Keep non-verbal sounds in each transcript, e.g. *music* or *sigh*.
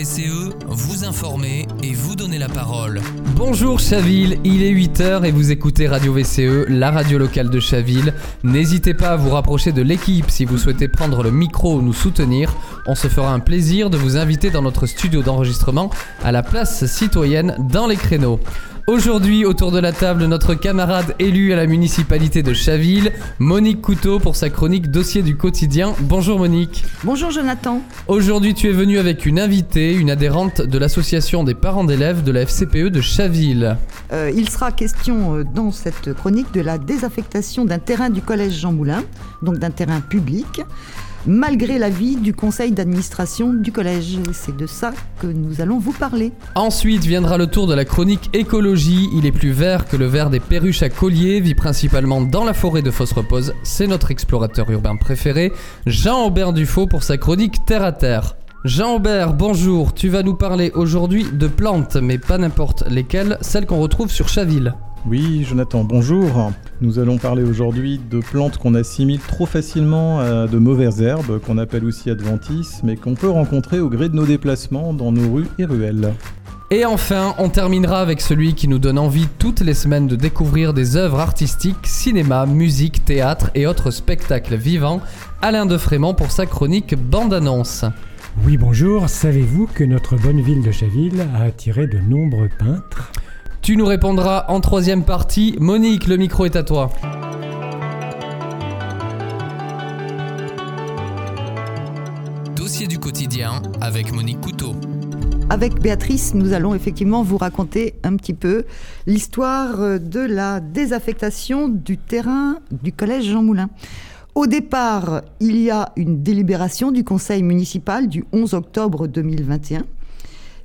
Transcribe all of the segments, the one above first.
VCE, vous informer et vous donner la parole. Bonjour Chaville, il est 8h et vous écoutez Radio VCE, la radio locale de Chaville. N'hésitez pas à vous rapprocher de l'équipe si vous souhaitez prendre le micro ou nous soutenir. On se fera un plaisir de vous inviter dans notre studio d'enregistrement à la place citoyenne dans les créneaux. Aujourd'hui, autour de la table, notre camarade élu à la municipalité de Chaville, Monique Couteau, pour sa chronique Dossier du quotidien. Bonjour Monique. Bonjour Jonathan. Aujourd'hui, tu es venue avec une invitée, une adhérente de l'association des parents d'élèves de la FCPE de Chaville. Euh, il sera question euh, dans cette chronique de la désaffectation d'un terrain du collège Jean Moulin, donc d'un terrain public malgré l'avis du conseil d'administration du collège. C'est de ça que nous allons vous parler. Ensuite viendra le tour de la chronique écologie. Il est plus vert que le vert des perruches à collier, vit principalement dans la forêt de Fosse-Repose. C'est notre explorateur urbain préféré, Jean-Aubert Dufaux, pour sa chronique Terre à Terre. Jean-Aubert, bonjour, tu vas nous parler aujourd'hui de plantes, mais pas n'importe lesquelles, celles qu'on retrouve sur Chaville. Oui, Jonathan, bonjour. Nous allons parler aujourd'hui de plantes qu'on assimile trop facilement à de mauvaises herbes, qu'on appelle aussi adventices, mais qu'on peut rencontrer au gré de nos déplacements dans nos rues et ruelles. Et enfin, on terminera avec celui qui nous donne envie toutes les semaines de découvrir des œuvres artistiques, cinéma, musique, théâtre et autres spectacles vivants, Alain de Frémont pour sa chronique Bande-annonce. Oui, bonjour. Savez-vous que notre bonne ville de Chaville a attiré de nombreux peintres? Tu nous répondras en troisième partie. Monique, le micro est à toi. Dossier du quotidien avec Monique Couteau. Avec Béatrice, nous allons effectivement vous raconter un petit peu l'histoire de la désaffectation du terrain du collège Jean Moulin. Au départ, il y a une délibération du conseil municipal du 11 octobre 2021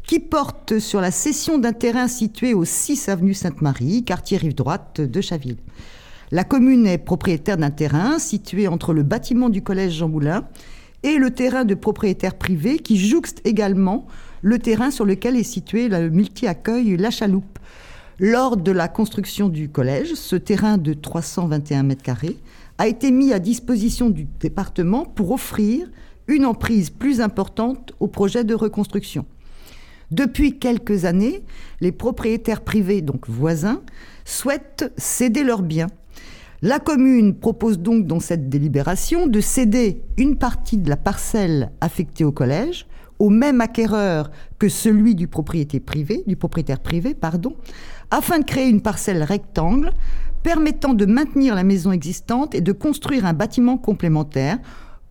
qui porte sur la cession d'un terrain situé au 6 avenue Sainte-Marie, quartier rive droite de Chaville. La commune est propriétaire d'un terrain situé entre le bâtiment du collège Jean Moulin et le terrain de propriétaire privé qui jouxte également le terrain sur lequel est situé le multi-accueil La Chaloupe. Lors de la construction du collège, ce terrain de 321 mètres carrés a été mis à disposition du département pour offrir une emprise plus importante au projet de reconstruction. Depuis quelques années, les propriétaires privés, donc voisins, souhaitent céder leurs biens. La commune propose donc dans cette délibération de céder une partie de la parcelle affectée au collège au même acquéreur que celui du propriétaire privé, afin de créer une parcelle rectangle permettant de maintenir la maison existante et de construire un bâtiment complémentaire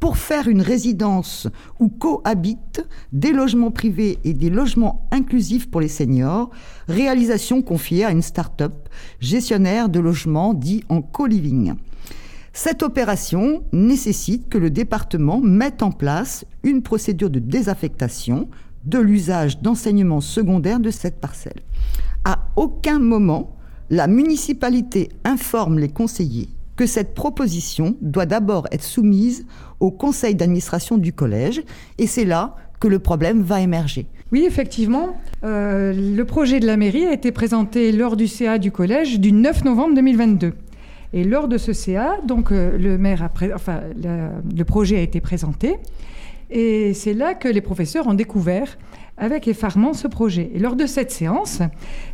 pour faire une résidence où cohabitent des logements privés et des logements inclusifs pour les seniors, réalisation confiée à une start-up gestionnaire de logements dits en co-living. Cette opération nécessite que le département mette en place une procédure de désaffectation de l'usage d'enseignement secondaire de cette parcelle. À aucun moment, la municipalité informe les conseillers que cette proposition doit d'abord être soumise au conseil d'administration du collège, et c'est là que le problème va émerger. Oui, effectivement, euh, le projet de la mairie a été présenté lors du CA du collège du 9 novembre 2022. Et lors de ce CA, donc euh, le maire a enfin, le projet a été présenté, et c'est là que les professeurs ont découvert avec effarement ce projet. Et lors de cette séance,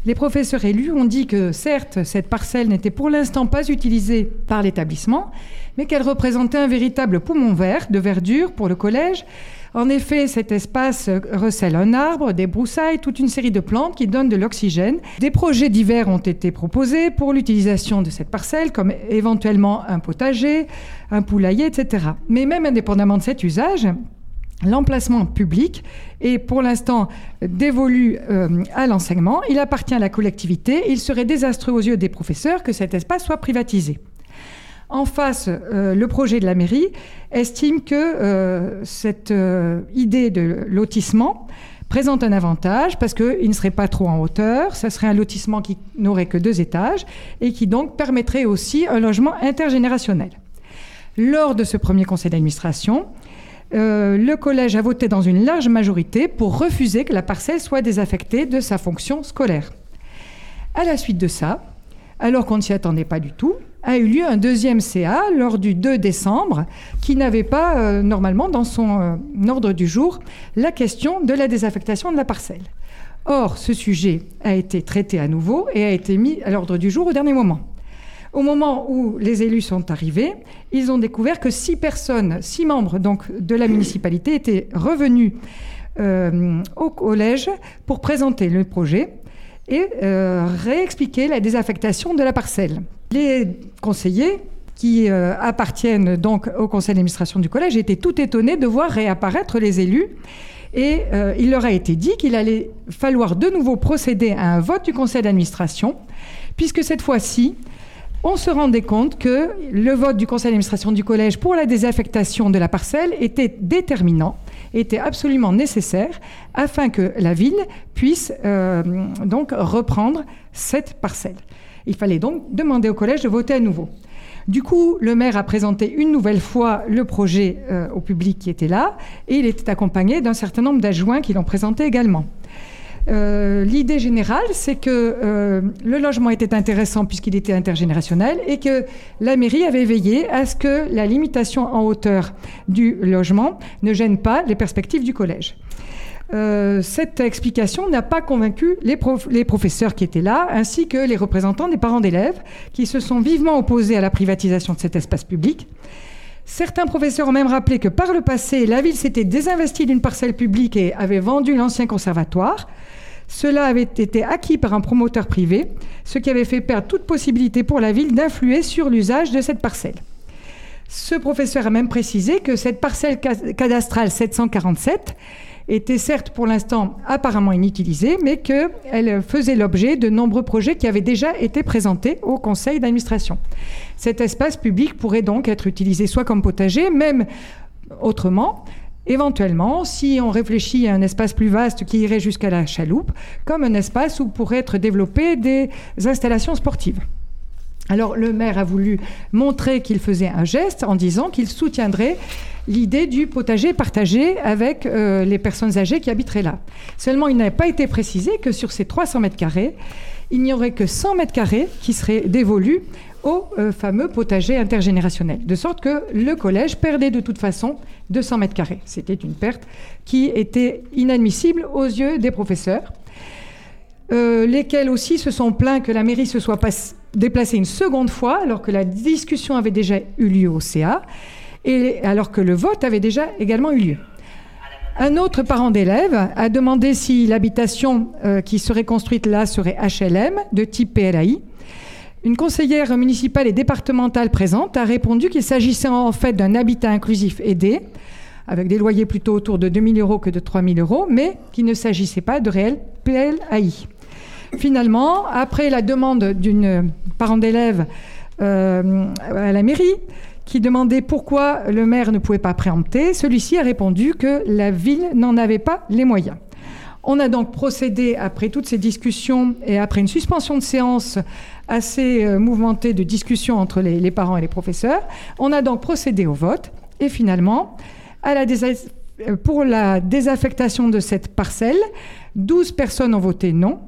les professeurs élus ont dit que certes, cette parcelle n'était pour l'instant pas utilisée par l'établissement, mais qu'elle représentait un véritable poumon vert de verdure pour le collège. En effet, cet espace recèle un arbre, des broussailles, toute une série de plantes qui donnent de l'oxygène. Des projets divers ont été proposés pour l'utilisation de cette parcelle, comme éventuellement un potager, un poulailler, etc. Mais même indépendamment de cet usage, L'emplacement public est pour l'instant dévolu euh, à l'enseignement. Il appartient à la collectivité. Il serait désastreux aux yeux des professeurs que cet espace soit privatisé. En face, euh, le projet de la mairie estime que euh, cette idée de lotissement présente un avantage parce qu'il ne serait pas trop en hauteur, ça serait un lotissement qui n'aurait que deux étages et qui donc permettrait aussi un logement intergénérationnel. Lors de ce premier conseil d'administration, euh, le collège a voté dans une large majorité pour refuser que la parcelle soit désaffectée de sa fonction scolaire. À la suite de ça, alors qu'on ne s'y attendait pas du tout, a eu lieu un deuxième CA lors du 2 décembre qui n'avait pas euh, normalement dans son euh, ordre du jour la question de la désaffectation de la parcelle. Or, ce sujet a été traité à nouveau et a été mis à l'ordre du jour au dernier moment. Au moment où les élus sont arrivés, ils ont découvert que six personnes, six membres donc de la municipalité étaient revenus euh, au collège pour présenter le projet et euh, réexpliquer la désaffectation de la parcelle. Les conseillers qui euh, appartiennent donc au conseil d'administration du collège étaient tout étonnés de voir réapparaître les élus. Et il leur a été dit qu'il allait falloir de nouveau procéder à un vote du conseil d'administration, puisque cette fois-ci, on se rendait compte que le vote du conseil d'administration du collège pour la désaffectation de la parcelle était déterminant, était absolument nécessaire afin que la ville puisse euh, donc reprendre cette parcelle. Il fallait donc demander au collège de voter à nouveau. Du coup, le maire a présenté une nouvelle fois le projet euh, au public qui était là et il était accompagné d'un certain nombre d'adjoints qui l'ont présenté également. Euh, l'idée générale, c'est que euh, le logement était intéressant puisqu'il était intergénérationnel et que la mairie avait veillé à ce que la limitation en hauteur du logement ne gêne pas les perspectives du collège. Euh, cette explication n'a pas convaincu les, les, professeurs qui étaient là, ainsi que les représentants des parents d'élèves, qui se sont vivement opposés à la privatisation de cet espace public. Certains professeurs ont même rappelé que par le passé, la ville s'était désinvestie d'une parcelle publique et avait vendu l'ancien conservatoire. Cela avait été acquis par un promoteur privé, ce qui avait fait perdre toute possibilité pour la ville d'influer sur l'usage de cette parcelle. Ce professeur a même précisé que cette parcelle cadastrale 747 était certes pour l'instant apparemment inutilisée, mais qu'elle faisait l'objet de nombreux projets qui avaient déjà été présentés au conseil d'administration. Cet espace public pourrait donc être utilisé soit comme potager, même autrement, éventuellement, si on réfléchit à un espace plus vaste qui irait jusqu'à la chaloupe, comme un espace où pourraient être développées des installations sportives. Alors le maire a voulu montrer qu'il faisait un geste en disant qu'il soutiendrait l'idée du potager partagé avec euh, les personnes âgées qui habiteraient là. Seulement, il n'avait pas été précisé que sur ces 300 mètres carrés, il n'y aurait que 100 mètres carrés qui seraient dévolus au euh, fameux potager intergénérationnel. De sorte que le collège perdait de toute façon 200 mètres carrés. C'était une perte qui était inadmissible aux yeux des professeurs, euh, lesquels aussi se sont plaints que la mairie se soit déplacée une seconde fois alors que la discussion avait déjà eu lieu au CA et alors que le vote avait déjà également eu lieu. Un autre parent d'élève a demandé si l'habitation euh, qui serait construite là serait HLM de type PLAI une conseillère municipale et départementale présente a répondu qu'il s'agissait en fait d'un habitat inclusif aidé, avec des loyers plutôt autour de 2 000 euros que de 3 000 euros, mais qu'il ne s'agissait pas de réel PLAI. Finalement, après la demande d'une parent d'élève euh, à la mairie, qui demandait pourquoi le maire ne pouvait pas préempter, celui-ci a répondu que la ville n'en avait pas les moyens. On a donc procédé, après toutes ces discussions et après une suspension de séance assez euh, mouvementée de discussion entre les, parents et les professeurs, on a donc procédé au vote et finalement, euh, pour la désaffectation de cette parcelle, 12 personnes ont voté non,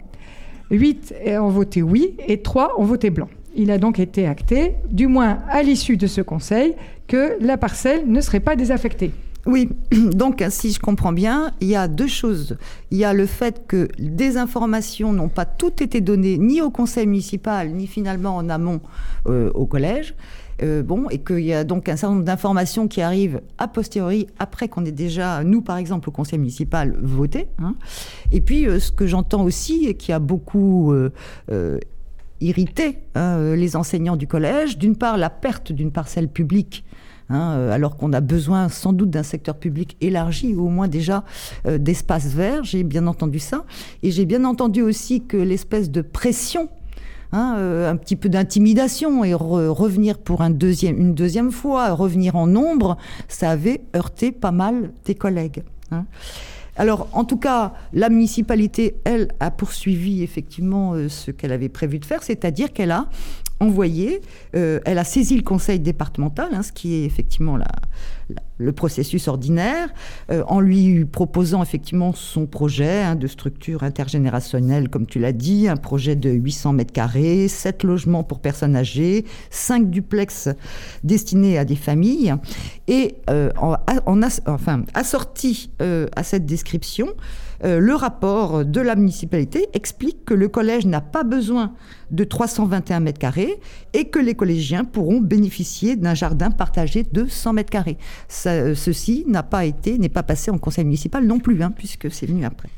8 ont voté oui et 3 ont voté blanc. Il a donc été acté, du moins à l'issue de ce conseil, que la parcelle ne serait pas désaffectée. Oui, *clears throat* donc si je comprends bien, il y a deux choses. Il y a le fait que des informations n'ont pas toutes été données ni au conseil municipal, ni finalement en amont euh, au collège. Euh, bon, et qu'il y a donc un certain nombre d'informations qui arrivent a posteriori, après qu'on ait déjà, nous par exemple, au conseil municipal, voté. Hein. Et puis, euh, ce que j'entends aussi, et qui a beaucoup irrité hein, les enseignants du collège, d'une part, la perte d'une parcelle publique Hein, euh, alors qu'on a besoin sans doute d'un secteur public élargi ou au moins déjà euh, d'espaces verts. J'ai bien entendu ça. Et j'ai bien entendu aussi que l'espèce de pression Hein, euh, un petit peu d'intimidation et revenir pour une deuxième fois, revenir en nombre, ça avait heurté pas mal tes collègues. Hein. Alors, en tout cas, la municipalité, elle, a poursuivi effectivement ce qu'elle avait prévu de faire, c'est-à-dire qu'elle a envoyé, euh, elle a saisi le conseil départemental, hein, ce qui est effectivement le processus ordinaire, euh, en lui proposant effectivement son projet hein, de structure intergénérationnelle, comme tu l'as dit, un projet de 800 mètres carrés, 7 logements pour personnes âgées, 5 duplex destinés à des familles, et en, enfin, assorti à cette description, euh, le rapport de la municipalité explique que le collège n'a pas besoin de 321 mètres carrés et que les collégiens pourront bénéficier d'un jardin partagé de 100 mètres carrés. Euh, ceci n'a pas été, n'est pas passé en conseil municipal non plus, hein, puisque c'est venu après.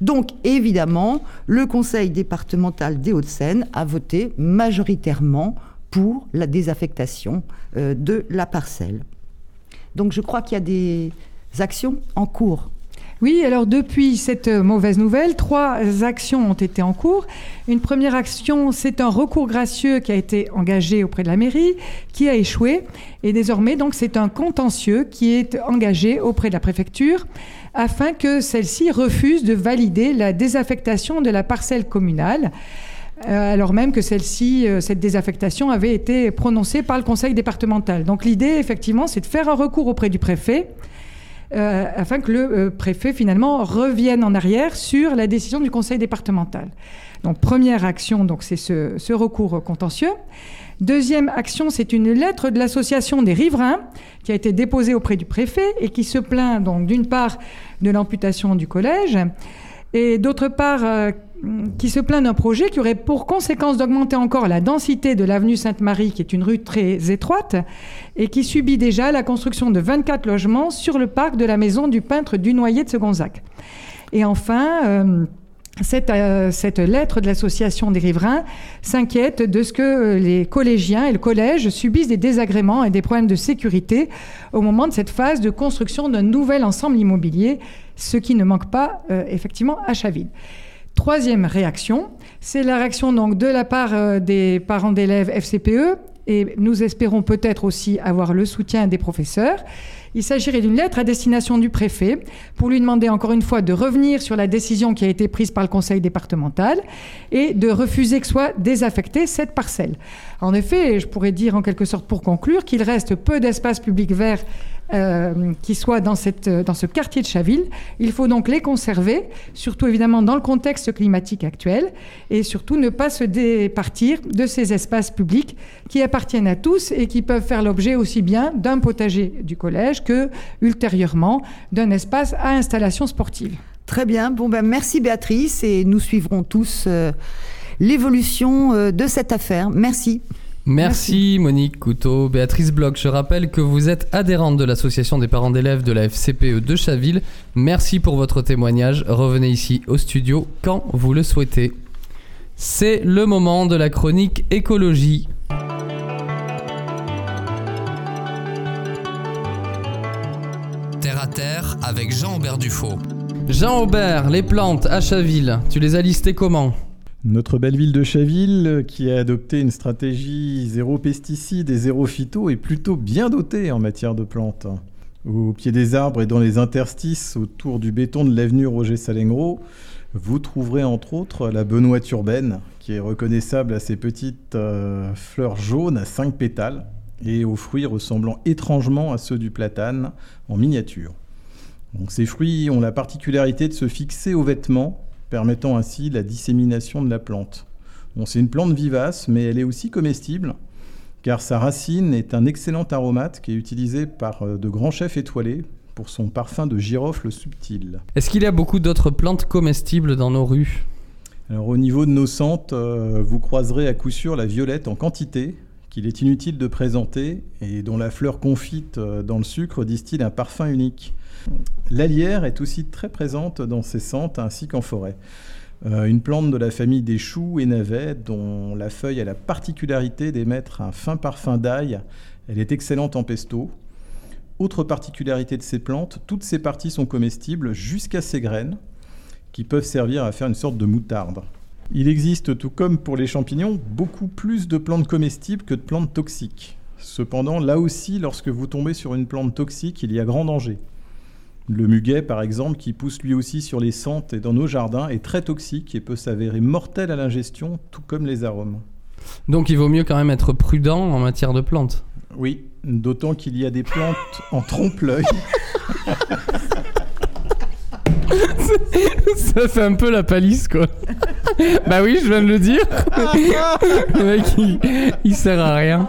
Donc, évidemment, le conseil départemental des Hauts-de-Seine a voté majoritairement pour la désaffectation euh, de la parcelle. Donc, je crois qu'il y a des actions en cours oui, alors depuis cette mauvaise nouvelle, trois actions ont été en cours. Une première action, c'est un recours gracieux qui a été engagé auprès de la mairie, qui a échoué. Et désormais, donc, c'est un contentieux qui est engagé auprès de la préfecture afin que celle-ci refuse de valider la désaffectation de la parcelle communale. Euh, alors même que celle-ci, euh, cette désaffectation avait été prononcée par le conseil départemental. Donc l'idée, effectivement, c'est de faire un recours auprès du préfet euh, afin que le euh, préfet finalement revienne en arrière sur la décision du conseil départemental. Donc première action, donc c'est ce, recours contentieux. Deuxième action, c'est une lettre de l'association des riverains qui a été déposée auprès du préfet et qui se plaint donc d'une part de l'amputation du collège et d'autre part euh, qui se plaint d'un projet qui aurait pour conséquence d'augmenter encore la densité de l'avenue Sainte-Marie, qui est une rue très étroite, et qui subit déjà la construction de 24 logements sur le parc de la maison du peintre Dunoyer de Segonzac. Et enfin, euh, cette, euh, cette, lettre de l'association des riverains s'inquiète de ce que les collégiens et le collège subissent des désagréments et des problèmes de sécurité au moment de cette phase de construction d'un nouvel ensemble immobilier, ce qui ne manque pas euh, effectivement à Chaville. Troisième réaction, c'est la réaction donc de la part euh, des parents d'élèves FCPE et nous espérons peut-être aussi avoir le soutien des professeurs. Il s'agirait d'une lettre à destination du préfet pour lui demander encore une fois de revenir sur la décision qui a été prise par le conseil départemental et de refuser que soit désaffectée cette parcelle. En effet, je pourrais dire en quelque sorte pour conclure qu'il reste peu d'espace public vert euh, qui soient dans, cette, dans ce quartier de Chaville. Il faut donc les conserver, surtout évidemment dans le contexte climatique actuel, et surtout ne pas se départir de ces espaces publics qui appartiennent à tous et qui peuvent faire l'objet aussi bien d'un potager du collège que ultérieurement d'un espace à installation sportive. Très bien. Bon ben merci Béatrice et nous suivrons tous euh, l'évolution euh, de cette affaire. Merci. Merci, Monique Couteau. Béatrice Bloch, je rappelle que vous êtes adhérente de l'association des parents d'élèves de la FCPE de Chaville. Merci pour votre témoignage. Revenez ici au studio quand vous le souhaitez. C'est le moment de la chronique écologie. Terre à terre avec Jean-Aubert Dufaux. Jean-Aubert, les plantes à Chaville, tu les as listées comment? Notre belle ville de Chaville, qui a adopté une stratégie zéro pesticides et zéro phyto, est plutôt bien dotée en matière de plantes. Au pied des arbres et dans les interstices autour du béton de l'avenue Roger Salengro, vous trouverez entre autres la benoîte urbaine, qui est reconnaissable à ses petites euh, fleurs jaunes à cinq pétales et aux fruits ressemblant étrangement à ceux du platane en miniature. Ces fruits ont la particularité de se fixer aux vêtements permettant ainsi la dissémination de la plante. c'est une plante vivace, mais elle est aussi comestible, car sa racine est un excellent aromate qui est utilisé par euh, de grands chefs étoilés pour son parfum de girofle subtil. Est-ce qu'il y a beaucoup d'autres plantes comestibles dans nos rues? Alors au niveau de nos centres, euh, vous croiserez à coup sûr la violette en quantité, qu'il est inutile de présenter et dont la fleur confite euh, dans le sucre distille un parfum unique. L'alière est aussi très présente dans ces centres ainsi qu'en forêt. Euh, une plante de la famille des choux et navets dont la feuille a la particularité d'émettre un fin parfum d'ail. Elle est excellente en pesto. Autre particularité de ces plantes, toutes ces parties sont comestibles jusqu'à ses graines qui peuvent servir à faire une sorte de moutarde. Il existe, tout comme pour les champignons, beaucoup plus de plantes comestibles que de plantes toxiques. Cependant, là aussi, lorsque vous tombez sur une plante toxique, il y a grand danger. Le muguet, par exemple, qui pousse lui aussi sur les sentes et dans nos jardins, est très toxique et peut s'avérer mortel à l'ingestion, tout comme les arômes. Donc il vaut mieux quand même être prudent en matière de plantes. Oui, d'autant qu'il y a des plantes en trompe-l'œil. *laughs* *laughs* Ça fait un peu la palisse quoi. *laughs* bah oui, je viens de le dire. *laughs* le mec il, il sert à rien.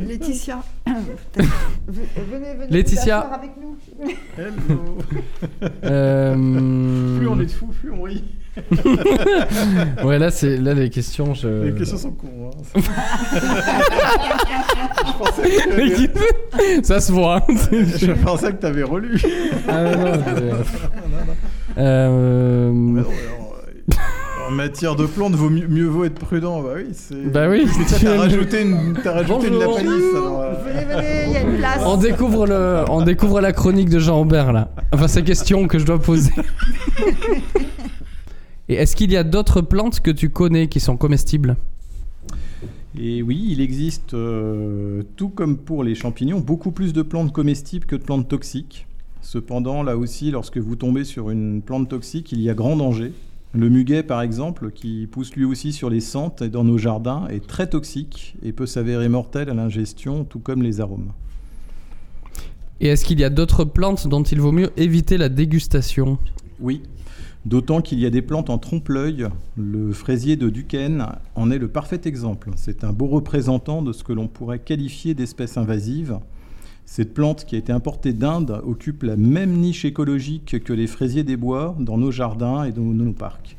Laetitia, *coughs* venez, venez Laetitia. avec nous. Hello. Euh... Plus on est de fous, plus on rit. Ouais là c'est là les questions je. Les questions sont cons. Hein. je, pensais que t'avais- Ça se voit. je pensais que t'avais relu. Ah, non, Euh, Mais non, mais en, matière de plantes, vaut mieux, mieux vaut être prudent. Bah oui, c'est. Bah oui. T'as rajouté une, t'as rajouté une Bonjour. lapalisse. alors, euh, Venez, venez, il y a une place. On découvre, le, on découvre la chronique de Jean Aubert là. Enfin, ces questions que je dois poser. *laughs* Et est-ce qu'il y a d'autres plantes que tu connais qui sont comestibles? Et oui, il existe, euh, tout comme pour les champignons, beaucoup plus de plantes comestibles que de plantes toxiques. Cependant, là aussi, lorsque vous tombez sur une plante toxique, il y a grand danger. Le muguet, par exemple, qui pousse lui aussi sur les sentes et dans nos jardins, est très toxique et peut s'avérer mortel à l'ingestion, tout comme les arômes. Et est-ce qu'il y a d'autres plantes dont il vaut mieux éviter la dégustation? Oui, d'autant qu'il y a des plantes en trompe-l'œil. Le fraisier de Duquesne en est le parfait exemple. C'est un beau représentant de ce que l'on pourrait qualifier d'espèce invasive. Cette plante qui a été importée d'Inde occupe la même niche écologique que les fraisiers des bois dans nos jardins et dans nos parcs.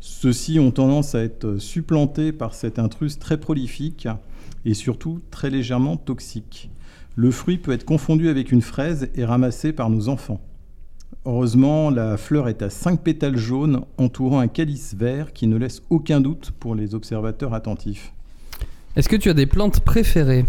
Ceux-ci ont tendance à être supplantés par cette intruse très prolifique et surtout très légèrement toxique. Le fruit peut être confondu avec une fraise et ramassé par nos enfants. Heureusement, la fleur est à 5 pétales jaunes entourant un calice vert qui ne laisse aucun doute pour les observateurs attentifs. Est-ce que tu as des plantes préférées?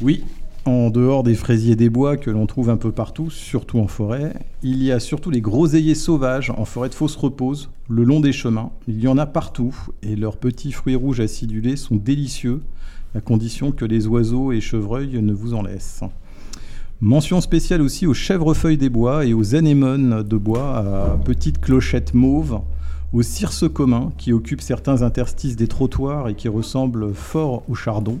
Oui, en dehors des fraisiers des bois que l'on trouve un peu partout, surtout en forêt, il y a surtout les groseilliers sauvages en forêt de fausse repose, le long des chemins. Il y en a partout et leurs petits fruits rouges acidulés sont délicieux, à condition que les oiseaux et chevreuils ne vous en laissent. Mention spéciale aussi aux chèvrefeuilles des bois et aux anémones de bois à petites clochettes mauves, aux circes communs qui occupent certains interstices des trottoirs et qui ressemblent fort au chardon,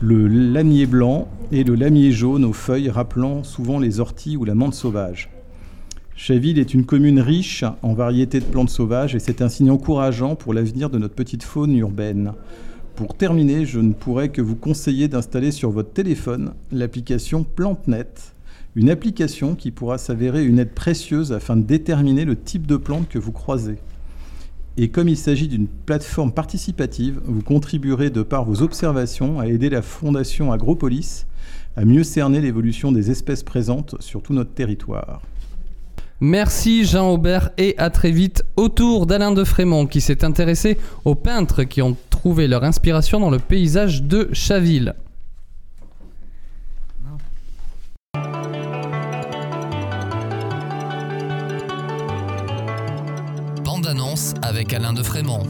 le lamier blanc et le lamier jaune aux feuilles rappelant souvent les orties ou la menthe sauvage. Chaville est une commune riche en variétés de plantes sauvages et c'est un signe encourageant pour l'avenir de notre petite faune urbaine. Pour terminer, je ne pourrais que vous conseiller d'installer sur votre téléphone l'application PlanteNet, une application qui pourra s'avérer une aide précieuse afin de déterminer le type de plante que vous croisez. Et comme il s'agit d'une plateforme participative, vous contribuerez de par vos observations à aider la Fondation Agropolis à mieux cerner l'évolution des espèces présentes sur tout notre territoire. Merci Jean Aubert et à très vite autour d'Alain de Frémont qui s'est intéressé aux peintres qui ont trouvé leur inspiration dans le paysage de Chaville. Avec Alain de Frémont.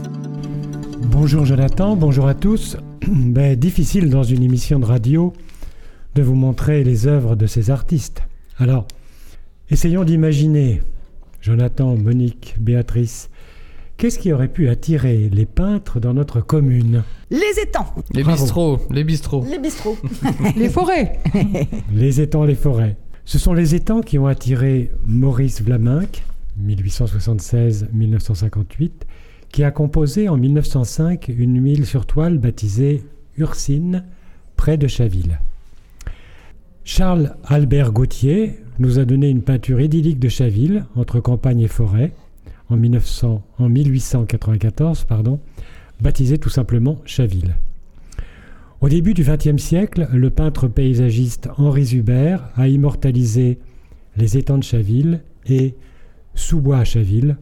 Bonjour Jonathan, bonjour à tous. *clears throat* Ben, difficile dans une émission de radio de vous montrer les œuvres de ces artistes. Alors, essayons d'imaginer, Jonathan, Monique, Béatrice, qu'est-ce qui aurait pu attirer les peintres dans notre commune? Les étangs, Les Bravo. bistrots, les bistrots. les bistrots. *laughs* Les forêts. *laughs* Les étangs, les forêts. Ce sont les étangs qui ont attiré Maurice Vlaminck, 1876-1958, qui a composé en 1905 une huile sur toile baptisée Ursine, près de Chaville. Charles Albert Gauthier nous a donné une peinture idyllique de Chaville, entre campagne et forêt, en, 1900 en 1894, pardon, baptisée tout simplement Chaville. Au début du XXe siècle, le peintre paysagiste Henri Zuber a immortalisé les étangs de Chaville et sous-bois à Chaville,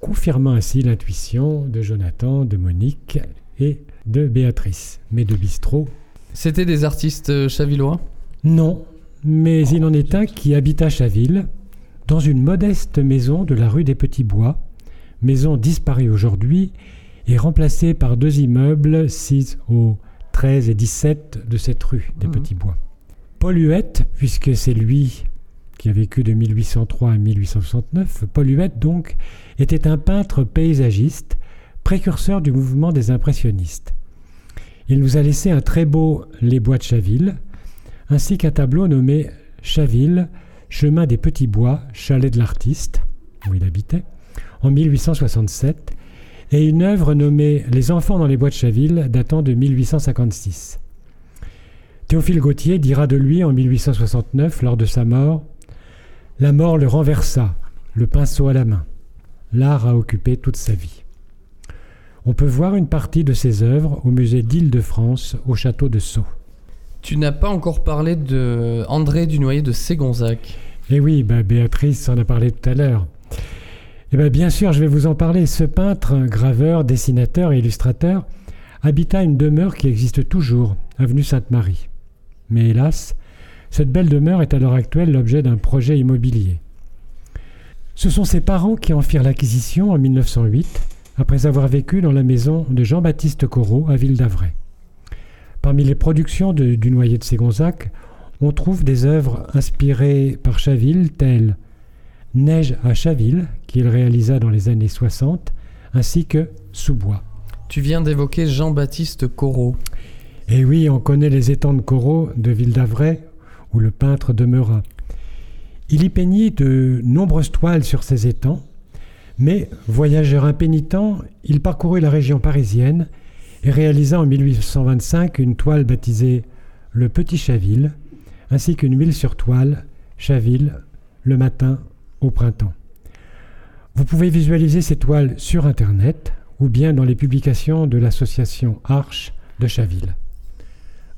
confirmant ainsi l'intuition de Jonathan, de Monique et de Béatrice. Mais de bistrot, C'était des artistes euh, chavillois? Non, mais il en est un qui habite à Chaville, dans une modeste maison de la rue des Petits Bois, maison disparue aujourd'hui et remplacée par deux immeubles sis au 13 et 17 de cette rue des Mhm. Petits Bois. Paul Huette, puisque c'est lui qui a vécu de 1803 à 1869, Paul Huette donc était un peintre paysagiste, précurseur du mouvement des impressionnistes. Il nous a laissé un très beau Les Bois de Chaville, ainsi qu'un tableau nommé Chaville, chemin des petits bois, chalet de l'artiste, où il habitait, en 1867, et une œuvre nommée Les enfants dans les bois de Chaville, datant de 1856. Théophile Gautier dira de lui en 1869, lors de sa mort, La mort le renversa, le pinceau à la main. L'art a occupé toute sa vie. On peut voir une partie de ses œuvres au musée d'Île-de-France, au château de Sceaux. Tu n'as pas encore parlé de André Dunoyer de Ségonzac. Eh oui, bah, Béatrice en a parlé tout à l'heure. Eh bien, bien sûr, je vais vous en parler. Ce peintre, graveur, dessinateur et illustrateur habita une demeure qui existe toujours, avenue Sainte-Marie. Mais hélas, cette belle demeure est à l'heure actuelle l'objet d'un projet immobilier. Ce sont ses parents qui en firent l'acquisition en 1908, après avoir vécu dans la maison de Jean-Baptiste Corot à Ville d'Avray. Parmi les productions de, du noyer de Ségonzac, on trouve des œuvres inspirées par Chaville telles Neige à Chaville, qu'il réalisa dans les années 60, ainsi que Sous-bois. Tu viens d'évoquer Jean-Baptiste Corot. Et oui, on connaît les étangs de Corot de Ville d'Avray, où le peintre demeura. Il y peignit de nombreuses toiles sur ces étangs, mais, voyageur impénitent, il parcourut la région parisienne et réalisa en 1825 une toile baptisée Le Petit Chaville, ainsi qu'une huile sur toile, Chaville, le matin au printemps. Vous pouvez visualiser ces toiles sur Internet ou bien dans les publications de l'association Arche de Chaville.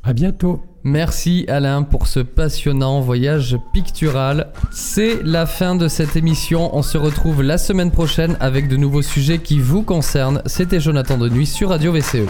À bientôt. Merci Alain pour ce passionnant voyage pictural. C'est la fin de cette émission. On se retrouve la semaine prochaine avec de nouveaux sujets qui vous concernent. C'était Jonathan de sur Radio VCE.